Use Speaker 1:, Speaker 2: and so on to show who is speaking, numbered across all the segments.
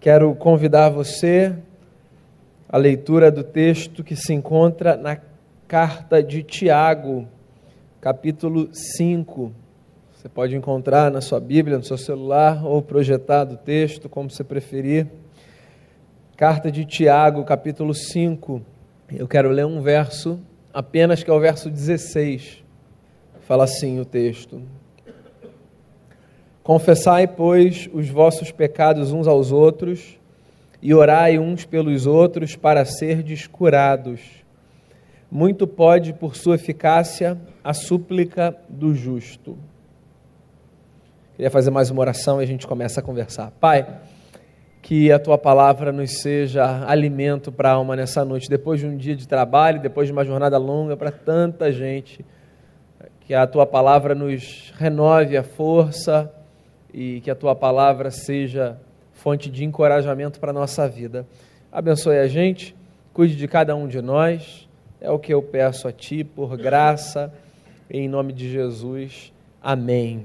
Speaker 1: Quero convidar você à leitura do texto que se encontra na carta de Tiago, capítulo 5. Você pode encontrar na sua Bíblia, no seu celular, ou projetado o texto, como você preferir. Carta de Tiago, capítulo 5. Eu quero ler um verso, apenas que é o verso 16. Fala assim o texto: Confessai, pois, os vossos pecados uns aos outros e orai uns pelos outros para serdes curados. Muito pode, por sua eficácia, a súplica do justo. Queria fazer mais uma oração e a gente começa a conversar. Pai, que a tua palavra nos seja alimento para a alma nessa noite, depois de um dia de trabalho, depois de uma jornada longa para tanta gente. Que a tua palavra nos renove a força e que a tua palavra seja fonte de encorajamento para a nossa vida. Abençoe a gente, cuide de cada um de nós, é o que eu peço a ti, por graça, em nome de Jesus. Amém.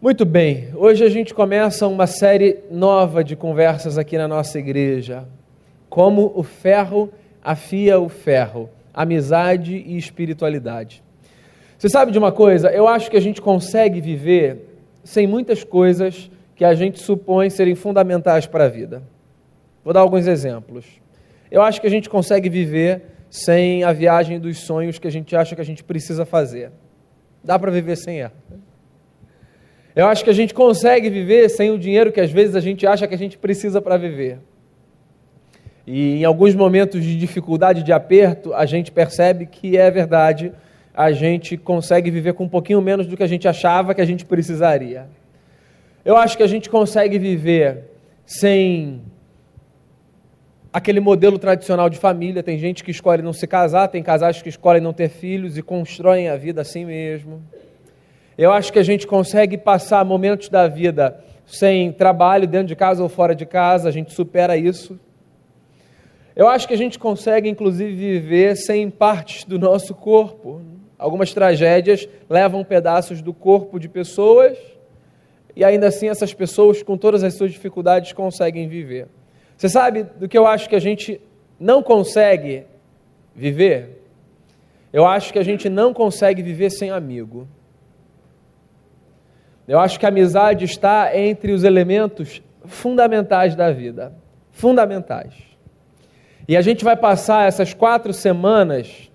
Speaker 1: Muito bem, hoje a gente começa uma série nova de conversas aqui na nossa igreja. Como o ferro afia o ferro, amizade e espiritualidade. Você sabe de uma coisa? Eu acho que a gente consegue viver sem muitas coisas que a gente supõe serem fundamentais para a vida. Vou dar alguns exemplos. Eu acho que a gente consegue viver sem a viagem dos sonhos que a gente acha que a gente precisa fazer. Dá para viver sem ela. Eu acho que a gente consegue viver sem o dinheiro que às vezes a gente acha que a gente precisa para viver. E em alguns momentos de dificuldade, de aperto, a gente percebe que é verdade a gente consegue viver com um pouquinho menos do que a gente achava que a gente precisaria. Eu acho que a gente consegue viver sem aquele modelo tradicional de família. Tem gente que escolhe não se casar, tem casais que escolhem não ter filhos e constroem a vida assim mesmo. Eu acho que a gente consegue passar momentos da vida sem trabalho, dentro de casa ou fora de casa, a gente supera isso. Eu acho que a gente consegue, inclusive, viver sem partes do nosso corpo. Algumas tragédias levam pedaços do corpo de pessoas e ainda assim essas pessoas, com todas as suas dificuldades, conseguem viver. Você sabe do que eu acho que a gente não consegue viver? Eu acho que a gente não consegue viver sem amigo. Eu acho que a amizade está entre os elementos fundamentais da vida. Fundamentais. E a gente vai passar essas quatro semanas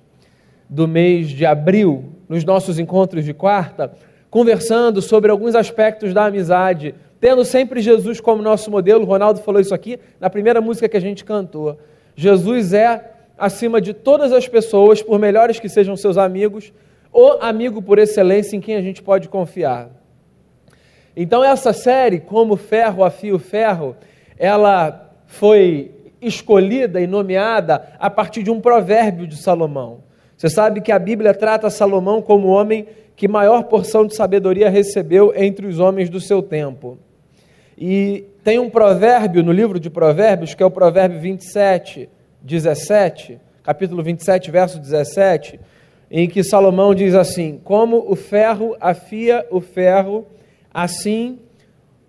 Speaker 1: do mês de abril, nos nossos encontros de quarta, conversando sobre alguns aspectos da amizade, tendo sempre Jesus como nosso modelo. O Ronaldo falou isso aqui na primeira música que a gente cantou. Jesus é, acima de todas as pessoas, por melhores que sejam seus amigos, o amigo por excelência em quem a gente pode confiar. Então, essa série, Como Ferro Afia o Ferro, ela foi escolhida e nomeada a partir de um provérbio de Salomão. Você sabe que a Bíblia trata Salomão como homem que maior porção de sabedoria recebeu entre os homens do seu tempo. E tem um provérbio no livro de Provérbios, que é o provérbio 27, 17, capítulo 27, verso 17, em que Salomão diz assim: Como o ferro afia o ferro, assim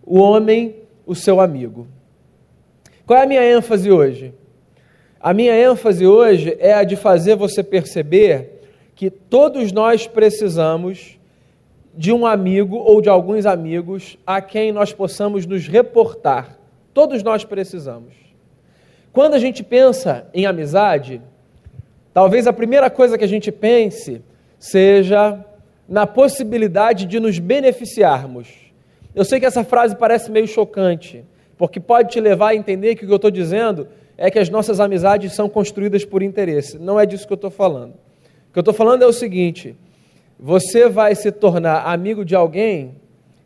Speaker 1: o homem o seu amigo. Qual é a minha ênfase hoje? A minha ênfase hoje é a de fazer você perceber que todos nós precisamos de um amigo ou de alguns amigos a quem nós possamos nos reportar. Todos nós precisamos. Quando a gente pensa em amizade, talvez a primeira coisa que a gente pense seja na possibilidade de nos beneficiarmos. Eu sei que essa frase parece meio chocante, porque pode te levar a entender que o que eu estou dizendo é que as nossas amizades são construídas por interesse. Não é disso que eu estou falando. O que eu estou falando é o seguinte: você vai se tornar amigo de alguém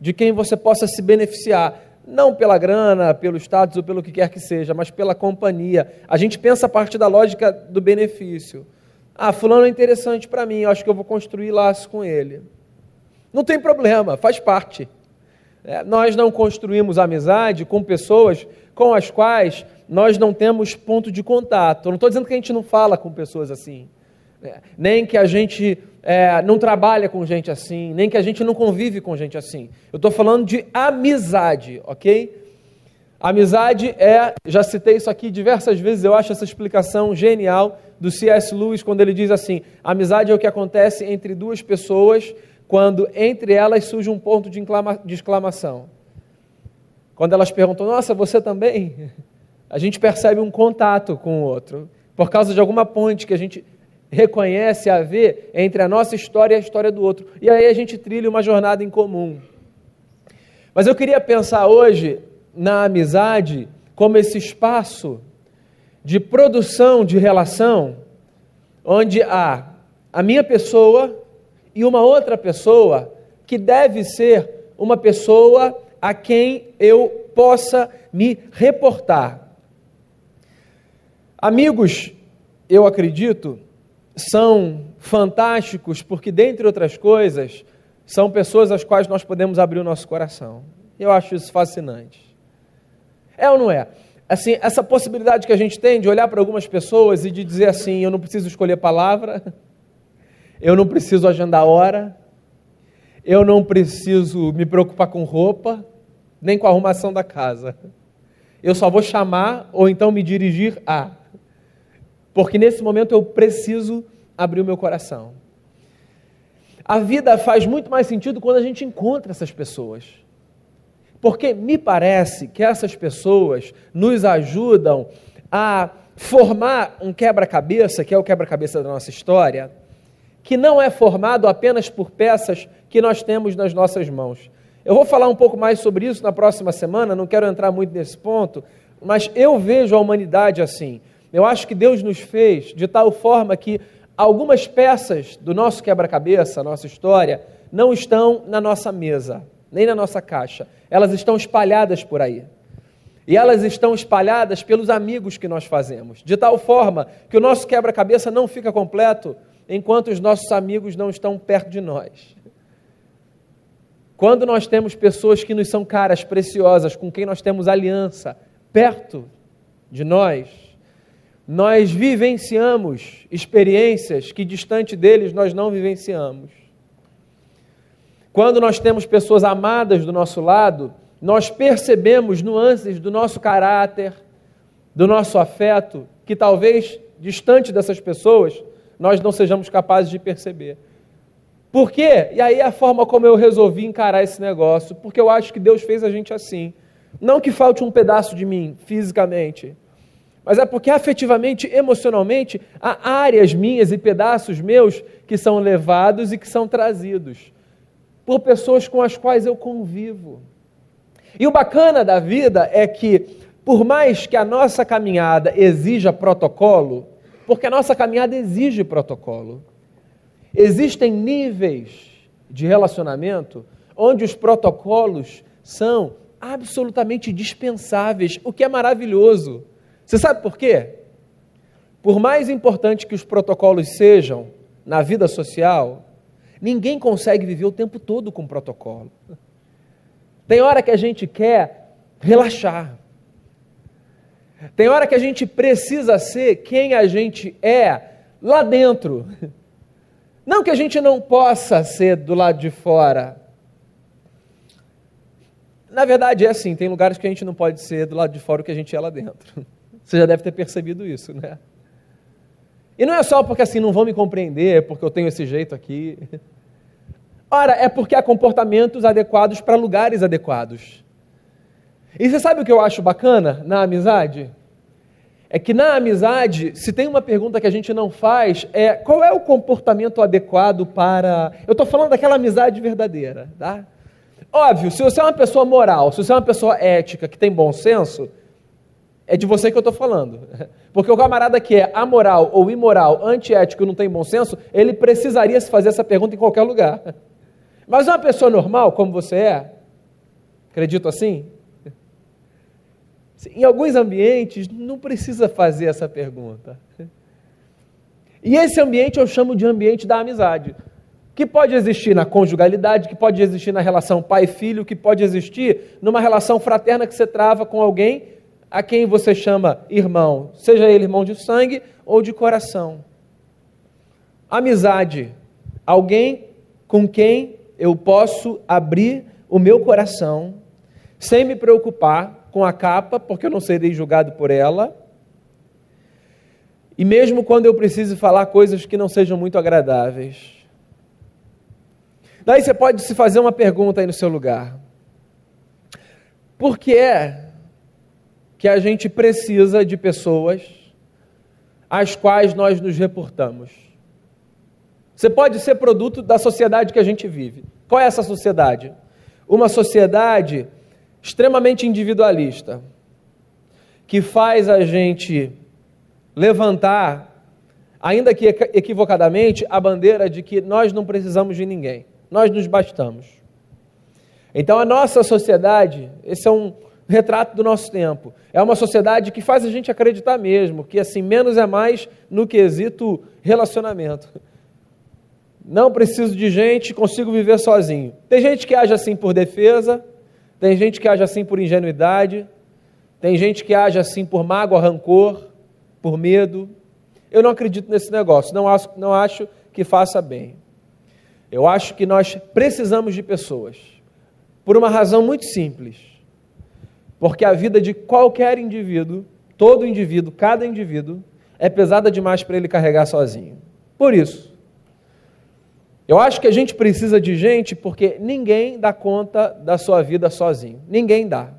Speaker 1: de quem você possa se beneficiar, não pela grana, pelo status ou pelo que quer que seja, mas pela companhia. A gente pensa a partir da lógica do benefício. Ah, fulano é interessante para mim, acho que eu vou construir laço com ele. Não tem problema, faz parte. É, nós não construímos amizade com pessoas com as quais nós não temos ponto de contato. Eu não estou dizendo que a gente não fala com pessoas assim, né? nem que a gente é, não trabalha com gente assim, nem que a gente não convive com gente assim. Eu estou falando de amizade, ok? Amizade é, já citei isso aqui diversas vezes, eu acho essa explicação genial do C.S. Lewis quando ele diz assim: amizade é o que acontece entre duas pessoas quando entre elas surge um ponto de, de exclamação. Quando elas perguntam, nossa, você também? A gente percebe um contato com o outro, por causa de alguma ponte que a gente reconhece haver entre a nossa história e a história do outro. E aí a gente trilha uma jornada em comum. Mas eu queria pensar hoje na amizade como esse espaço de produção de relação onde há a minha pessoa e uma outra pessoa que deve ser uma pessoa a quem eu possa me reportar. Amigos, eu acredito, são fantásticos porque, dentre outras coisas, são pessoas às quais nós podemos abrir o nosso coração. Eu acho isso fascinante. É ou não é? Assim, essa possibilidade que a gente tem de olhar para algumas pessoas e de dizer assim: eu não preciso escolher palavra, eu não preciso agendar hora, eu não preciso me preocupar com roupa, nem com a arrumação da casa. Eu só vou chamar ou então me dirigir a. Porque nesse momento eu preciso abrir o meu coração. A vida faz muito mais sentido quando a gente encontra essas pessoas. Porque me parece que essas pessoas nos ajudam a formar um quebra-cabeça, que é o quebra-cabeça da nossa história, que não é formado apenas por peças que nós temos nas nossas mãos. Eu vou falar um pouco mais sobre isso na próxima semana, não quero entrar muito nesse ponto, mas eu vejo a humanidade assim. Eu acho que Deus nos fez de tal forma que algumas peças do nosso quebra-cabeça, nossa história, não estão na nossa mesa nem na nossa caixa. Elas estão espalhadas por aí. E elas estão espalhadas pelos amigos que nós fazemos, de tal forma que o nosso quebra-cabeça não fica completo enquanto os nossos amigos não estão perto de nós. Quando nós temos pessoas que nos são caras, preciosas, com quem nós temos aliança, perto de nós, nós vivenciamos experiências que distante deles nós não vivenciamos. Quando nós temos pessoas amadas do nosso lado, nós percebemos nuances do nosso caráter, do nosso afeto, que talvez distante dessas pessoas nós não sejamos capazes de perceber. Por quê? E aí a forma como eu resolvi encarar esse negócio, porque eu acho que Deus fez a gente assim. Não que falte um pedaço de mim fisicamente, mas é porque afetivamente, emocionalmente, há áreas minhas e pedaços meus que são levados e que são trazidos por pessoas com as quais eu convivo. E o bacana da vida é que, por mais que a nossa caminhada exija protocolo, porque a nossa caminhada exige protocolo, existem níveis de relacionamento onde os protocolos são absolutamente dispensáveis, o que é maravilhoso. Você sabe por quê? Por mais importante que os protocolos sejam na vida social, Ninguém consegue viver o tempo todo com protocolo. Tem hora que a gente quer relaxar. Tem hora que a gente precisa ser quem a gente é lá dentro. Não que a gente não possa ser do lado de fora. Na verdade é assim, tem lugares que a gente não pode ser do lado de fora o que a gente é lá dentro. Você já deve ter percebido isso, né? E não é só porque assim não vão me compreender, porque eu tenho esse jeito aqui. Ora, é porque há comportamentos adequados para lugares adequados. E você sabe o que eu acho bacana na amizade? É que na amizade, se tem uma pergunta que a gente não faz, é qual é o comportamento adequado para. Eu estou falando daquela amizade verdadeira, tá? Óbvio, se você é uma pessoa moral, se você é uma pessoa ética, que tem bom senso, é de você que eu estou falando. Porque o camarada que é amoral ou imoral, antiético não tem bom senso, ele precisaria se fazer essa pergunta em qualquer lugar. Mas uma pessoa normal, como você é, acredito assim, em alguns ambientes não precisa fazer essa pergunta. E esse ambiente eu chamo de ambiente da amizade, que pode existir na conjugalidade, que pode existir na relação pai-filho, que pode existir numa relação fraterna que você trava com alguém a quem você chama irmão, seja ele irmão de sangue ou de coração. Amizade, alguém com quem eu posso abrir o meu coração sem me preocupar com a capa, porque eu não serei julgado por ela. E mesmo quando eu precise falar coisas que não sejam muito agradáveis. Daí você pode se fazer uma pergunta aí no seu lugar. Por que é que a gente precisa de pessoas às quais nós nos reportamos? Você pode ser produto da sociedade que a gente vive. Qual é essa sociedade? Uma sociedade extremamente individualista, que faz a gente levantar, ainda que equivocadamente, a bandeira de que nós não precisamos de ninguém, nós nos bastamos. Então a nossa sociedade, esse é um retrato do nosso tempo, é uma sociedade que faz a gente acreditar mesmo que assim menos é mais no quesito relacionamento. Não preciso de gente, consigo viver sozinho. Tem gente que age assim por defesa, tem gente que age assim por ingenuidade, tem gente que age assim por mágoa, rancor, por medo. Eu não acredito nesse negócio, não acho, não acho que faça bem. Eu acho que nós precisamos de pessoas, por uma razão muito simples. Porque a vida de qualquer indivíduo, todo indivíduo, cada indivíduo, é pesada demais para ele carregar sozinho. Por isso, eu acho que a gente precisa de gente porque ninguém dá conta da sua vida sozinho. Ninguém dá.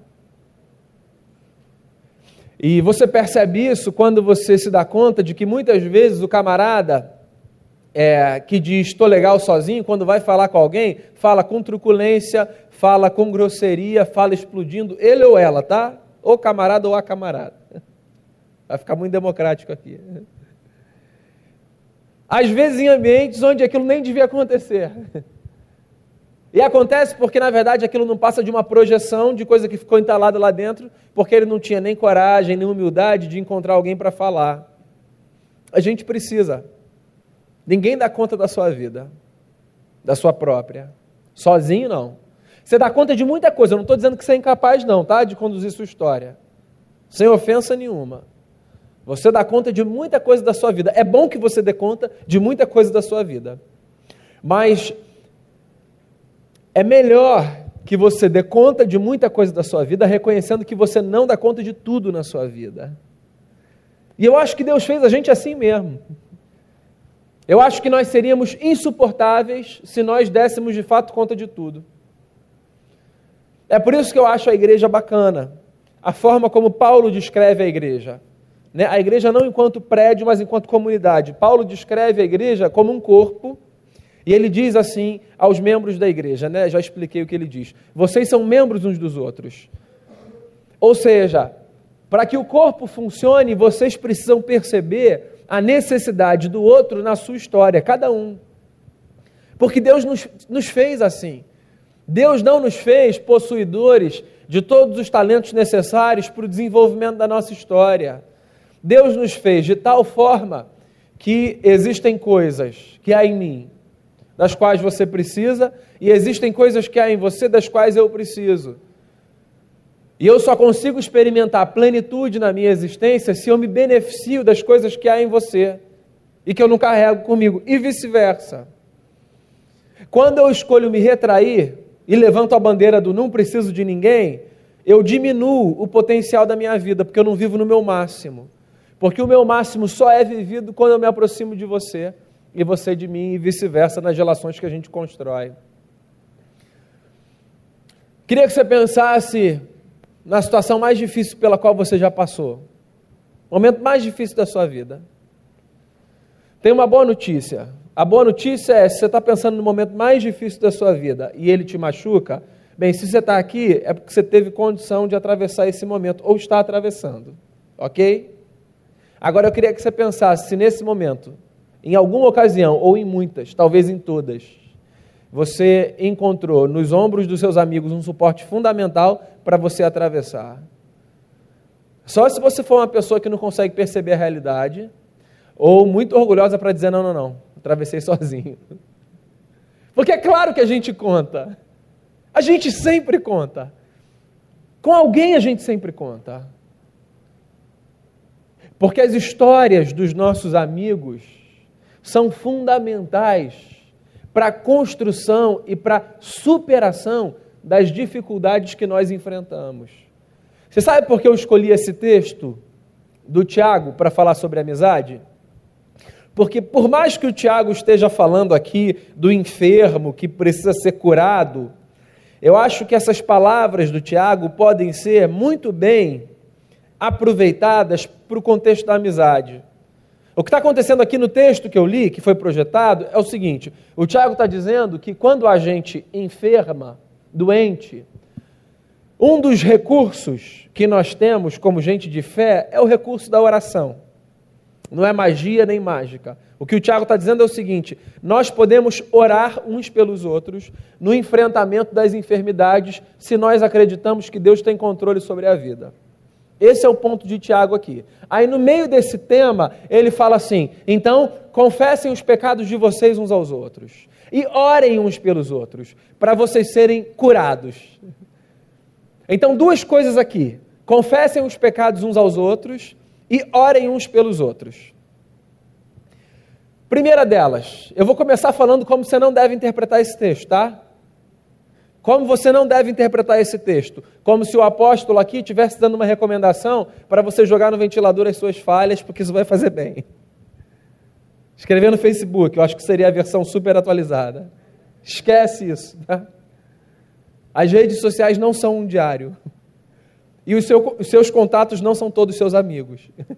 Speaker 1: E você percebe isso quando você se dá conta de que muitas vezes o camarada é, que diz estou legal sozinho, quando vai falar com alguém, fala com truculência, fala com grosseria, fala explodindo, ele ou ela, tá? Ou camarada ou a camarada. Vai ficar muito democrático aqui. Às vezes em ambientes onde aquilo nem devia acontecer. E acontece porque, na verdade, aquilo não passa de uma projeção de coisa que ficou entalada lá dentro, porque ele não tinha nem coragem, nem humildade de encontrar alguém para falar. A gente precisa. Ninguém dá conta da sua vida, da sua própria. Sozinho, não. Você dá conta de muita coisa. Eu não estou dizendo que você é incapaz, não, tá? De conduzir sua história. Sem ofensa nenhuma. Você dá conta de muita coisa da sua vida. É bom que você dê conta de muita coisa da sua vida. Mas é melhor que você dê conta de muita coisa da sua vida, reconhecendo que você não dá conta de tudo na sua vida. E eu acho que Deus fez a gente assim mesmo. Eu acho que nós seríamos insuportáveis se nós dessemos de fato conta de tudo. É por isso que eu acho a igreja bacana. A forma como Paulo descreve a igreja. Né? A igreja não enquanto prédio, mas enquanto comunidade. Paulo descreve a igreja como um corpo, e ele diz assim aos membros da igreja, né? já expliquei o que ele diz: vocês são membros uns dos outros. Ou seja, para que o corpo funcione, vocês precisam perceber a necessidade do outro na sua história, cada um. Porque Deus nos, nos fez assim. Deus não nos fez possuidores de todos os talentos necessários para o desenvolvimento da nossa história. Deus nos fez de tal forma que existem coisas que há em mim, das quais você precisa, e existem coisas que há em você, das quais eu preciso. E eu só consigo experimentar plenitude na minha existência se eu me beneficio das coisas que há em você e que eu não carrego comigo, e vice-versa. Quando eu escolho me retrair e levanto a bandeira do não preciso de ninguém, eu diminuo o potencial da minha vida, porque eu não vivo no meu máximo. Porque o meu máximo só é vivido quando eu me aproximo de você e você de mim e vice-versa nas relações que a gente constrói. Queria que você pensasse na situação mais difícil pela qual você já passou. Momento mais difícil da sua vida. Tem uma boa notícia. A boa notícia é: se você está pensando no momento mais difícil da sua vida e ele te machuca, bem, se você está aqui, é porque você teve condição de atravessar esse momento ou está atravessando. Ok? Agora eu queria que você pensasse se nesse momento, em alguma ocasião, ou em muitas, talvez em todas, você encontrou nos ombros dos seus amigos um suporte fundamental para você atravessar. Só se você for uma pessoa que não consegue perceber a realidade, ou muito orgulhosa para dizer: não, não, não, atravessei sozinho. Porque é claro que a gente conta. A gente sempre conta. Com alguém a gente sempre conta. Porque as histórias dos nossos amigos são fundamentais para a construção e para a superação das dificuldades que nós enfrentamos. Você sabe por que eu escolhi esse texto do Tiago para falar sobre amizade? Porque por mais que o Tiago esteja falando aqui do enfermo que precisa ser curado, eu acho que essas palavras do Tiago podem ser muito bem aproveitadas para o contexto da amizade. O que está acontecendo aqui no texto que eu li, que foi projetado, é o seguinte: o Tiago está dizendo que quando a gente enferma, doente, um dos recursos que nós temos como gente de fé é o recurso da oração. Não é magia nem mágica. O que o Tiago está dizendo é o seguinte: nós podemos orar uns pelos outros no enfrentamento das enfermidades se nós acreditamos que Deus tem controle sobre a vida. Esse é o ponto de Tiago aqui. Aí, no meio desse tema, ele fala assim: então, confessem os pecados de vocês uns aos outros e orem uns pelos outros, para vocês serem curados. Então, duas coisas aqui: confessem os pecados uns aos outros e orem uns pelos outros. Primeira delas, eu vou começar falando como você não deve interpretar esse texto, tá? Como você não deve interpretar esse texto? Como se o apóstolo aqui estivesse dando uma recomendação para você jogar no ventilador as suas falhas, porque isso vai fazer bem. Escrever no Facebook, eu acho que seria a versão super atualizada. Esquece isso. Tá? As redes sociais não são um diário. E os, seu, os seus contatos não são todos seus amigos.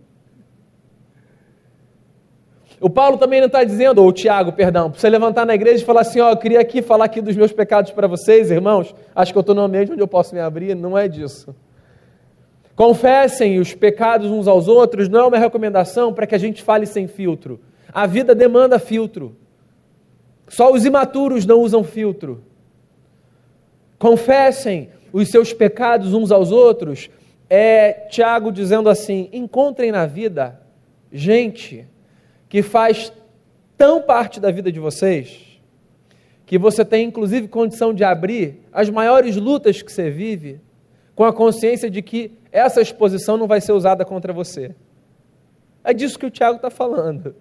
Speaker 1: O Paulo também não está dizendo, ou o Tiago, perdão, para você levantar na igreja e falar assim: ó, eu queria aqui falar aqui dos meus pecados para vocês, irmãos. Acho que eu estou no ambiente onde eu posso me abrir. Não é disso. Confessem os pecados uns aos outros não é uma recomendação para que a gente fale sem filtro. A vida demanda filtro. Só os imaturos não usam filtro. Confessem os seus pecados uns aos outros. É Tiago dizendo assim: encontrem na vida gente que faz tão parte da vida de vocês que você tem inclusive condição de abrir as maiores lutas que você vive com a consciência de que essa exposição não vai ser usada contra você. É disso que o Tiago está falando.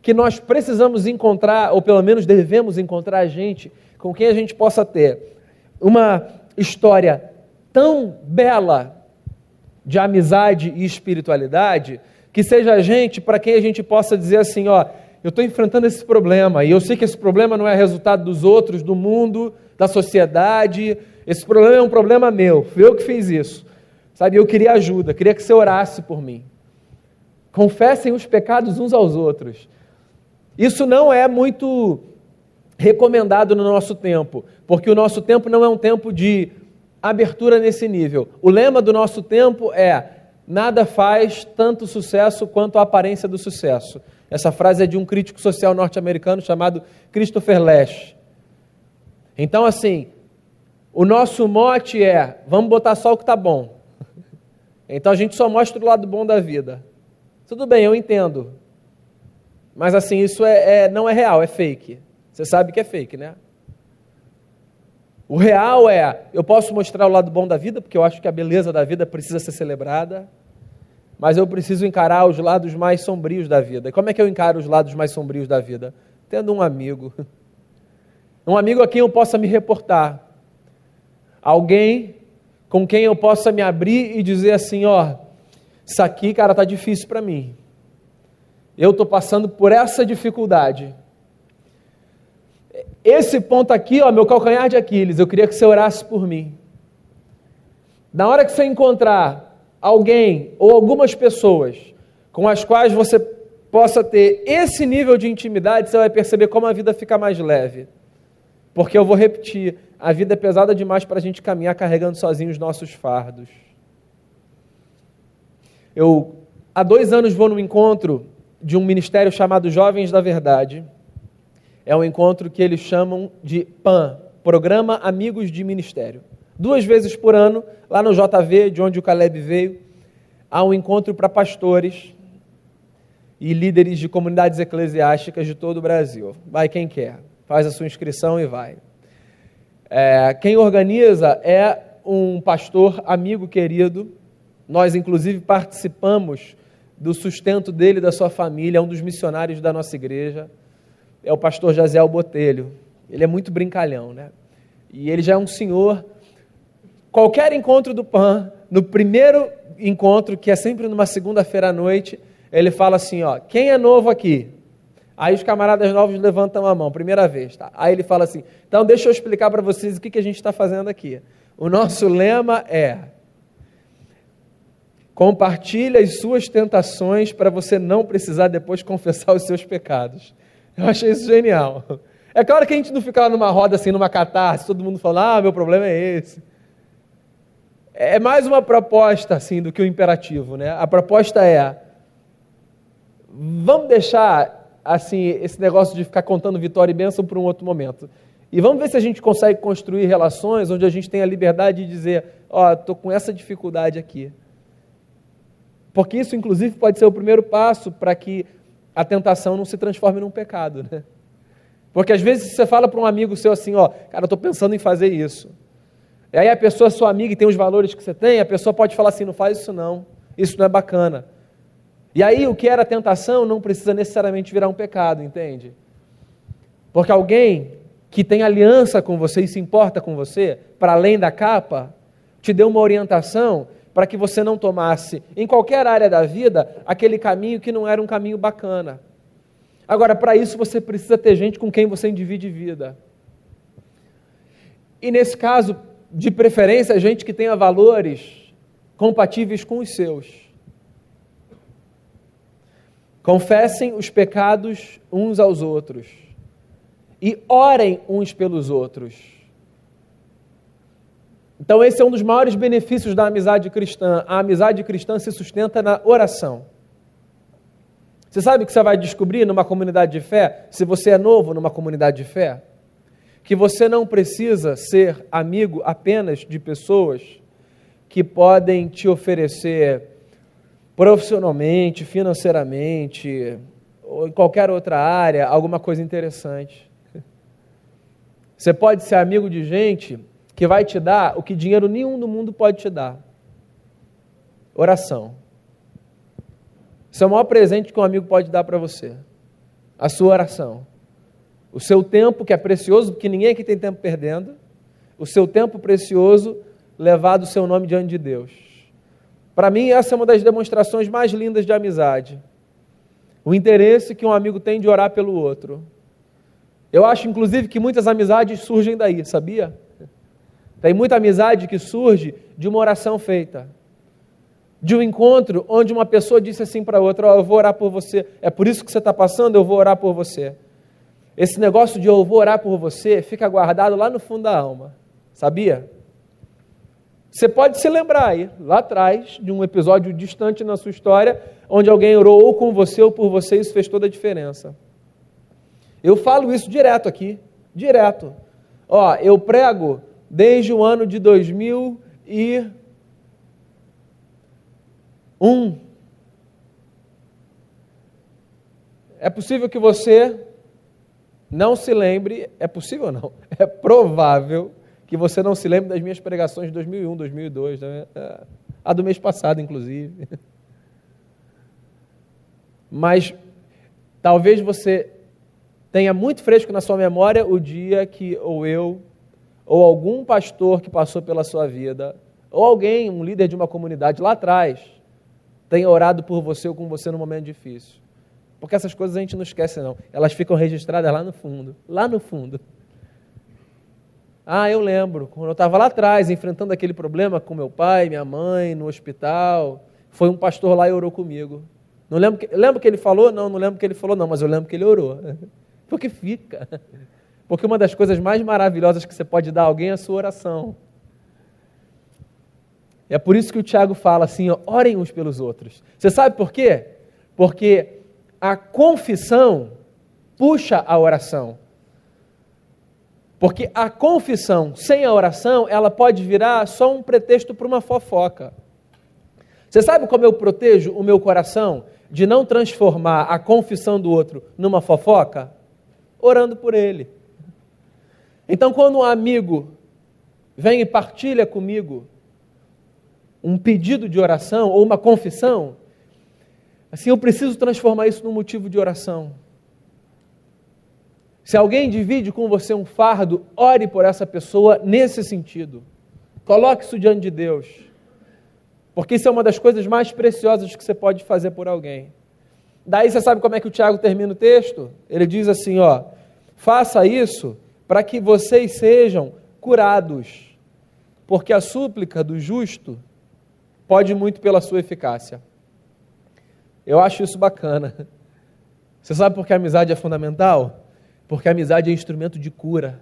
Speaker 1: Que nós precisamos encontrar, ou pelo menos devemos encontrar gente com quem a gente possa ter uma história tão bela de amizade e espiritualidade que seja gente para quem a gente possa dizer assim: ó, eu estou enfrentando esse problema e eu sei que esse problema não é resultado dos outros, do mundo, da sociedade. Esse problema é um problema meu, fui eu que fiz isso. Sabe, eu queria ajuda, queria que você orasse por mim. Confessem os pecados uns aos outros. Isso não é muito recomendado no nosso tempo, porque o nosso tempo não é um tempo de abertura nesse nível. O lema do nosso tempo é nada faz tanto sucesso quanto a aparência do sucesso. Essa frase é de um crítico social norte-americano chamado Christopher Lash. Então, assim, o nosso mote é: vamos botar só o que está bom. Então a gente só mostra o lado bom da vida. Tudo bem, eu entendo. Mas assim, isso é, é, não é real, é fake. Você sabe que é fake, né? O real é, eu posso mostrar o lado bom da vida, porque eu acho que a beleza da vida precisa ser celebrada, mas eu preciso encarar os lados mais sombrios da vida. E como é que eu encaro os lados mais sombrios da vida? Tendo um amigo. Um amigo a quem eu possa me reportar. Alguém com quem eu possa me abrir e dizer assim, ó, isso aqui, cara, tá difícil para mim. Eu estou passando por essa dificuldade. Esse ponto aqui, ó, meu calcanhar de Aquiles, eu queria que você orasse por mim. Na hora que você encontrar alguém ou algumas pessoas com as quais você possa ter esse nível de intimidade, você vai perceber como a vida fica mais leve. Porque eu vou repetir, a vida é pesada demais para a gente caminhar carregando sozinho os nossos fardos. Eu, há dois anos, vou num encontro de um ministério chamado Jovens da Verdade é um encontro que eles chamam de PAN, Programa Amigos de Ministério. Duas vezes por ano, lá no JV, de onde o Caleb veio, há um encontro para pastores e líderes de comunidades eclesiásticas de todo o Brasil. Vai quem quer, faz a sua inscrição e vai. É, quem organiza é um pastor amigo querido. Nós, inclusive, participamos do sustento dele e da sua família, é um dos missionários da nossa igreja é o pastor Jaziel Botelho. Ele é muito brincalhão, né? E ele já é um senhor. Qualquer encontro do PAN, no primeiro encontro, que é sempre numa segunda-feira à noite, ele fala assim: ó, quem é novo aqui? Aí os camaradas novos levantam a mão, primeira vez. Tá? Aí ele fala assim: então deixa eu explicar para vocês o que, que a gente está fazendo aqui. O nosso lema é: compartilhe as suas tentações para você não precisar depois confessar os seus pecados. Eu achei isso genial. É claro que a gente não fica lá numa roda assim, numa catarse, todo mundo falando, ah, meu problema é esse. É mais uma proposta assim do que o um imperativo, né? A proposta é: vamos deixar assim esse negócio de ficar contando vitória e bênção para um outro momento. E vamos ver se a gente consegue construir relações onde a gente tem a liberdade de dizer, ó, oh, estou com essa dificuldade aqui. Porque isso, inclusive, pode ser o primeiro passo para que a tentação não se transforme num pecado, né? Porque às vezes você fala para um amigo seu assim, ó, cara, eu estou pensando em fazer isso. E aí a pessoa é sua amiga e tem os valores que você tem, a pessoa pode falar assim, não faz isso não, isso não é bacana. E aí o que era tentação não precisa necessariamente virar um pecado, entende? Porque alguém que tem aliança com você e se importa com você, para além da capa, te deu uma orientação para que você não tomasse, em qualquer área da vida, aquele caminho que não era um caminho bacana. Agora, para isso você precisa ter gente com quem você divide vida. E nesse caso, de preferência, gente que tenha valores compatíveis com os seus. Confessem os pecados uns aos outros e orem uns pelos outros então, esse é um dos maiores benefícios da amizade cristã. A amizade cristã se sustenta na oração. Você sabe o que você vai descobrir numa comunidade de fé, se você é novo numa comunidade de fé? Que você não precisa ser amigo apenas de pessoas que podem te oferecer profissionalmente, financeiramente, ou em qualquer outra área, alguma coisa interessante. Você pode ser amigo de gente que vai te dar o que dinheiro nenhum do mundo pode te dar: oração. Isso é o maior presente que um amigo pode dar para você. A sua oração. O seu tempo, que é precioso, porque ninguém aqui tem tempo perdendo. O seu tempo precioso levado o seu nome diante de Deus. Para mim, essa é uma das demonstrações mais lindas de amizade. O interesse que um amigo tem de orar pelo outro. Eu acho, inclusive, que muitas amizades surgem daí, sabia? Tem muita amizade que surge de uma oração feita. De um encontro onde uma pessoa disse assim para outra: oh, Eu vou orar por você. É por isso que você está passando, eu vou orar por você. Esse negócio de eu vou orar por você fica guardado lá no fundo da alma. Sabia? Você pode se lembrar aí, lá atrás, de um episódio distante na sua história, onde alguém orou ou com você ou por você, e isso fez toda a diferença. Eu falo isso direto aqui, direto. Ó, eu prego desde o ano de 2001. É possível que você não se lembre, é possível não, é provável que você não se lembre das minhas pregações de 2001, 2002, né? a do mês passado, inclusive. Mas talvez você tenha muito fresco na sua memória o dia que ou eu ou algum pastor que passou pela sua vida, ou alguém, um líder de uma comunidade lá atrás, tenha orado por você ou com você num momento difícil. Porque essas coisas a gente não esquece, não. Elas ficam registradas lá no fundo. Lá no fundo. Ah, eu lembro, quando eu estava lá atrás, enfrentando aquele problema com meu pai, minha mãe, no hospital, foi um pastor lá e orou comigo. Não lembro que, lembro que ele falou? Não, não lembro que ele falou, não, mas eu lembro que ele orou. Porque fica. Porque uma das coisas mais maravilhosas que você pode dar a alguém é a sua oração. É por isso que o Tiago fala assim: ó, orem uns pelos outros. Você sabe por quê? Porque a confissão puxa a oração. Porque a confissão sem a oração, ela pode virar só um pretexto para uma fofoca. Você sabe como eu protejo o meu coração de não transformar a confissão do outro numa fofoca? Orando por ele. Então, quando um amigo vem e partilha comigo um pedido de oração ou uma confissão, assim, eu preciso transformar isso num motivo de oração. Se alguém divide com você um fardo, ore por essa pessoa nesse sentido. Coloque isso diante de Deus. Porque isso é uma das coisas mais preciosas que você pode fazer por alguém. Daí você sabe como é que o Tiago termina o texto? Ele diz assim, ó: "Faça isso para que vocês sejam curados, porque a súplica do justo pode muito pela sua eficácia." Eu acho isso bacana. Você sabe por que a amizade é fundamental? Porque a amizade é instrumento de cura.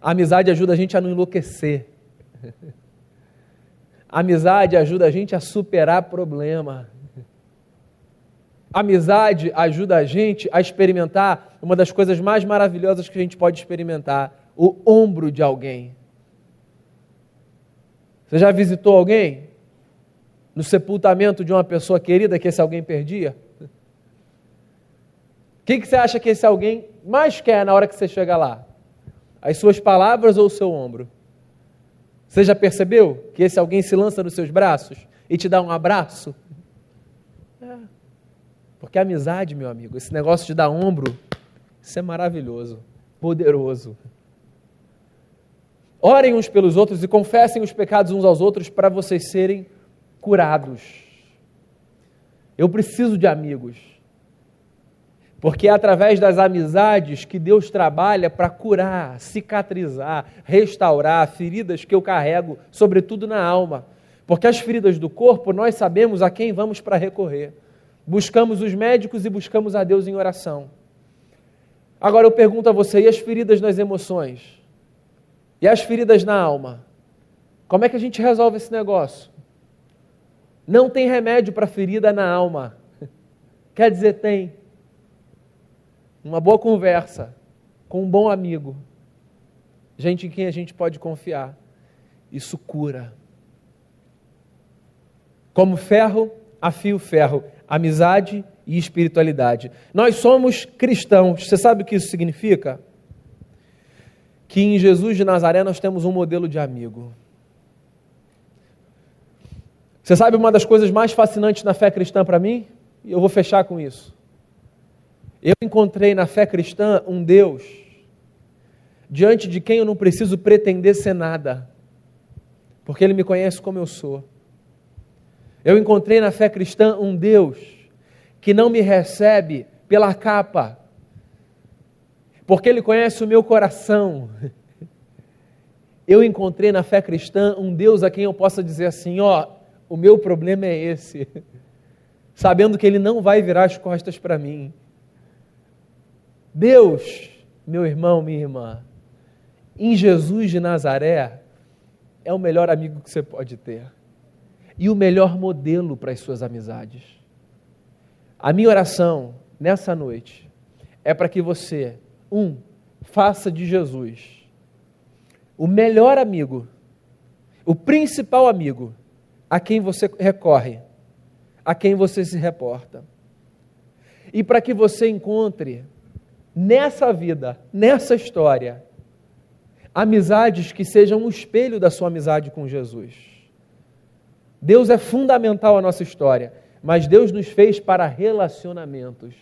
Speaker 1: A amizade ajuda a gente a não enlouquecer. A amizade ajuda a gente a superar problema. Amizade ajuda a gente a experimentar uma das coisas mais maravilhosas que a gente pode experimentar: o ombro de alguém. Você já visitou alguém no sepultamento de uma pessoa querida que esse alguém perdia? O que você acha que esse alguém mais quer na hora que você chega lá? As suas palavras ou o seu ombro? Você já percebeu que esse alguém se lança nos seus braços e te dá um abraço? Porque amizade, meu amigo, esse negócio de dar ombro, isso é maravilhoso, poderoso. Orem uns pelos outros e confessem os pecados uns aos outros para vocês serem curados. Eu preciso de amigos. Porque é através das amizades que Deus trabalha para curar, cicatrizar, restaurar feridas que eu carrego, sobretudo na alma. Porque as feridas do corpo, nós sabemos a quem vamos para recorrer. Buscamos os médicos e buscamos a Deus em oração. Agora eu pergunto a você: e as feridas nas emoções? E as feridas na alma? Como é que a gente resolve esse negócio? Não tem remédio para ferida na alma. Quer dizer, tem uma boa conversa com um bom amigo, gente em quem a gente pode confiar, isso cura. Como ferro, afia o ferro, amizade e espiritualidade. Nós somos cristãos, você sabe o que isso significa? Que em Jesus de Nazaré nós temos um modelo de amigo. Você sabe uma das coisas mais fascinantes na fé cristã para mim? E eu vou fechar com isso. Eu encontrei na fé cristã um Deus diante de quem eu não preciso pretender ser nada, porque Ele me conhece como eu sou. Eu encontrei na fé cristã um Deus que não me recebe pela capa, porque Ele conhece o meu coração. Eu encontrei na fé cristã um Deus a quem eu possa dizer assim: ó, o meu problema é esse, sabendo que Ele não vai virar as costas para mim Deus, meu irmão, minha irmã, em Jesus de Nazaré, é o melhor amigo que você pode ter e o melhor modelo para as suas amizades. A minha oração nessa noite é para que você, um, faça de Jesus o melhor amigo, o principal amigo a quem você recorre, a quem você se reporta. E para que você encontre nessa vida, nessa história, amizades que sejam um espelho da sua amizade com Jesus. Deus é fundamental à nossa história, mas Deus nos fez para relacionamentos.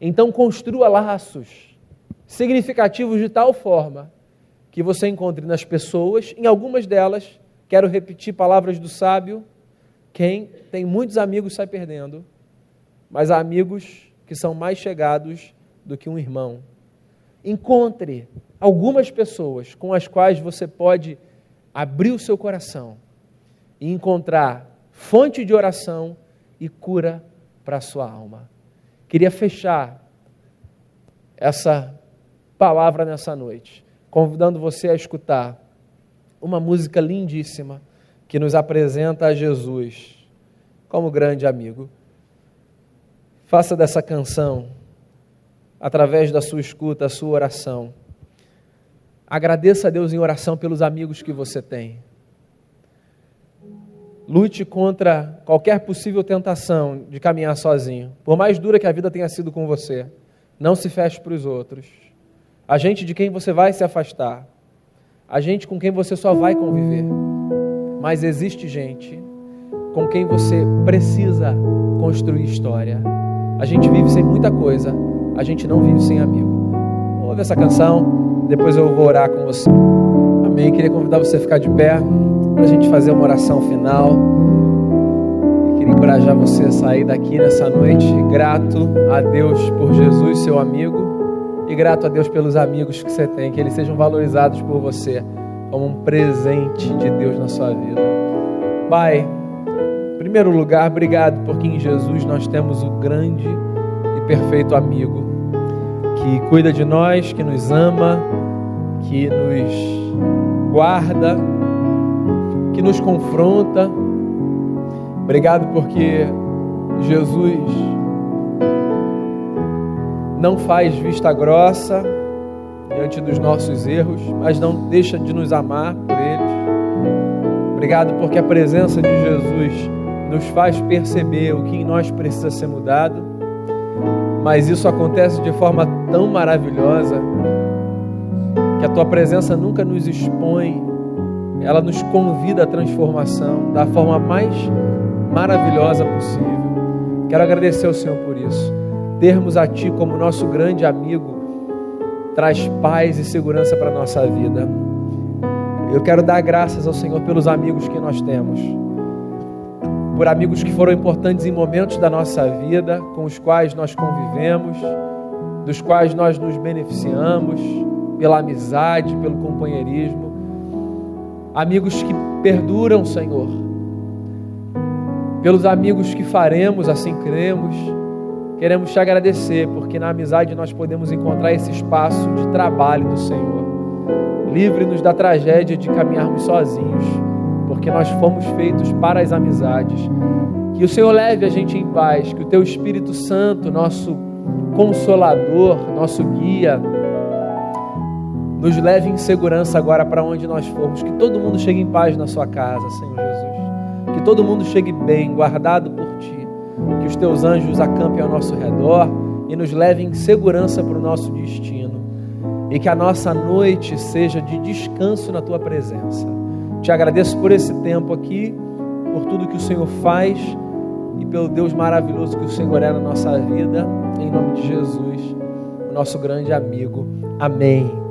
Speaker 1: Então construa laços significativos de tal forma que você encontre nas pessoas, em algumas delas, quero repetir palavras do sábio, quem tem muitos amigos sai perdendo, mas há amigos que são mais chegados do que um irmão. Encontre algumas pessoas com as quais você pode abrir o seu coração e encontrar fonte de oração e cura para a sua alma. Queria fechar essa palavra nessa noite, convidando você a escutar uma música lindíssima que nos apresenta a Jesus como grande amigo. Faça dessa canção através da sua escuta, a sua oração. Agradeça a Deus em oração pelos amigos que você tem. Lute contra qualquer possível tentação de caminhar sozinho, por mais dura que a vida tenha sido com você. Não se feche para os outros. A gente de quem você vai se afastar, a gente com quem você só vai conviver. Mas existe gente com quem você precisa construir história. A gente vive sem muita coisa, a gente não vive sem amigo. Ouve essa canção, depois eu vou orar com você. Amém. Queria convidar você a ficar de pé para a gente fazer uma oração final. E queria encorajar você a sair daqui nessa noite grato a Deus por Jesus, seu amigo, e grato a Deus pelos amigos que você tem, que eles sejam valorizados por você como um presente de Deus na sua vida. Pai, em primeiro lugar, obrigado porque em Jesus nós temos o grande e perfeito amigo que cuida de nós, que nos ama, que nos guarda, que nos confronta. Obrigado porque Jesus não faz vista grossa diante dos nossos erros, mas não deixa de nos amar por eles. Obrigado porque a presença de Jesus nos faz perceber o que em nós precisa ser mudado, mas isso acontece de forma tão maravilhosa que a tua presença nunca nos expõe, ela nos convida à transformação da forma mais maravilhosa possível. Quero agradecer ao Senhor por isso. Termos a Ti como nosso grande amigo traz paz e segurança para a nossa vida. Eu quero dar graças ao Senhor pelos amigos que nós temos, por amigos que foram importantes em momentos da nossa vida, com os quais nós convivemos, dos quais nós nos beneficiamos pela amizade, pelo companheirismo. Amigos que perduram, Senhor. Pelos amigos que faremos, assim cremos. Queremos te agradecer, porque na amizade nós podemos encontrar esse espaço de trabalho do Senhor. Livre-nos da tragédia de caminharmos sozinhos, porque nós fomos feitos para as amizades. Que o Senhor leve a gente em paz, que o Teu Espírito Santo, nosso consolador, nosso guia, nos leve em segurança agora para onde nós formos. Que todo mundo chegue em paz na sua casa, Senhor Jesus. Que todo mundo chegue bem, guardado por Ti. Que os Teus anjos acampem ao nosso redor e nos levem em segurança para o nosso destino. E que a nossa noite seja de descanso na Tua presença. Te agradeço por esse tempo aqui, por tudo que o Senhor faz e pelo Deus maravilhoso que o Senhor é na nossa vida. Em nome de Jesus, nosso grande amigo. Amém.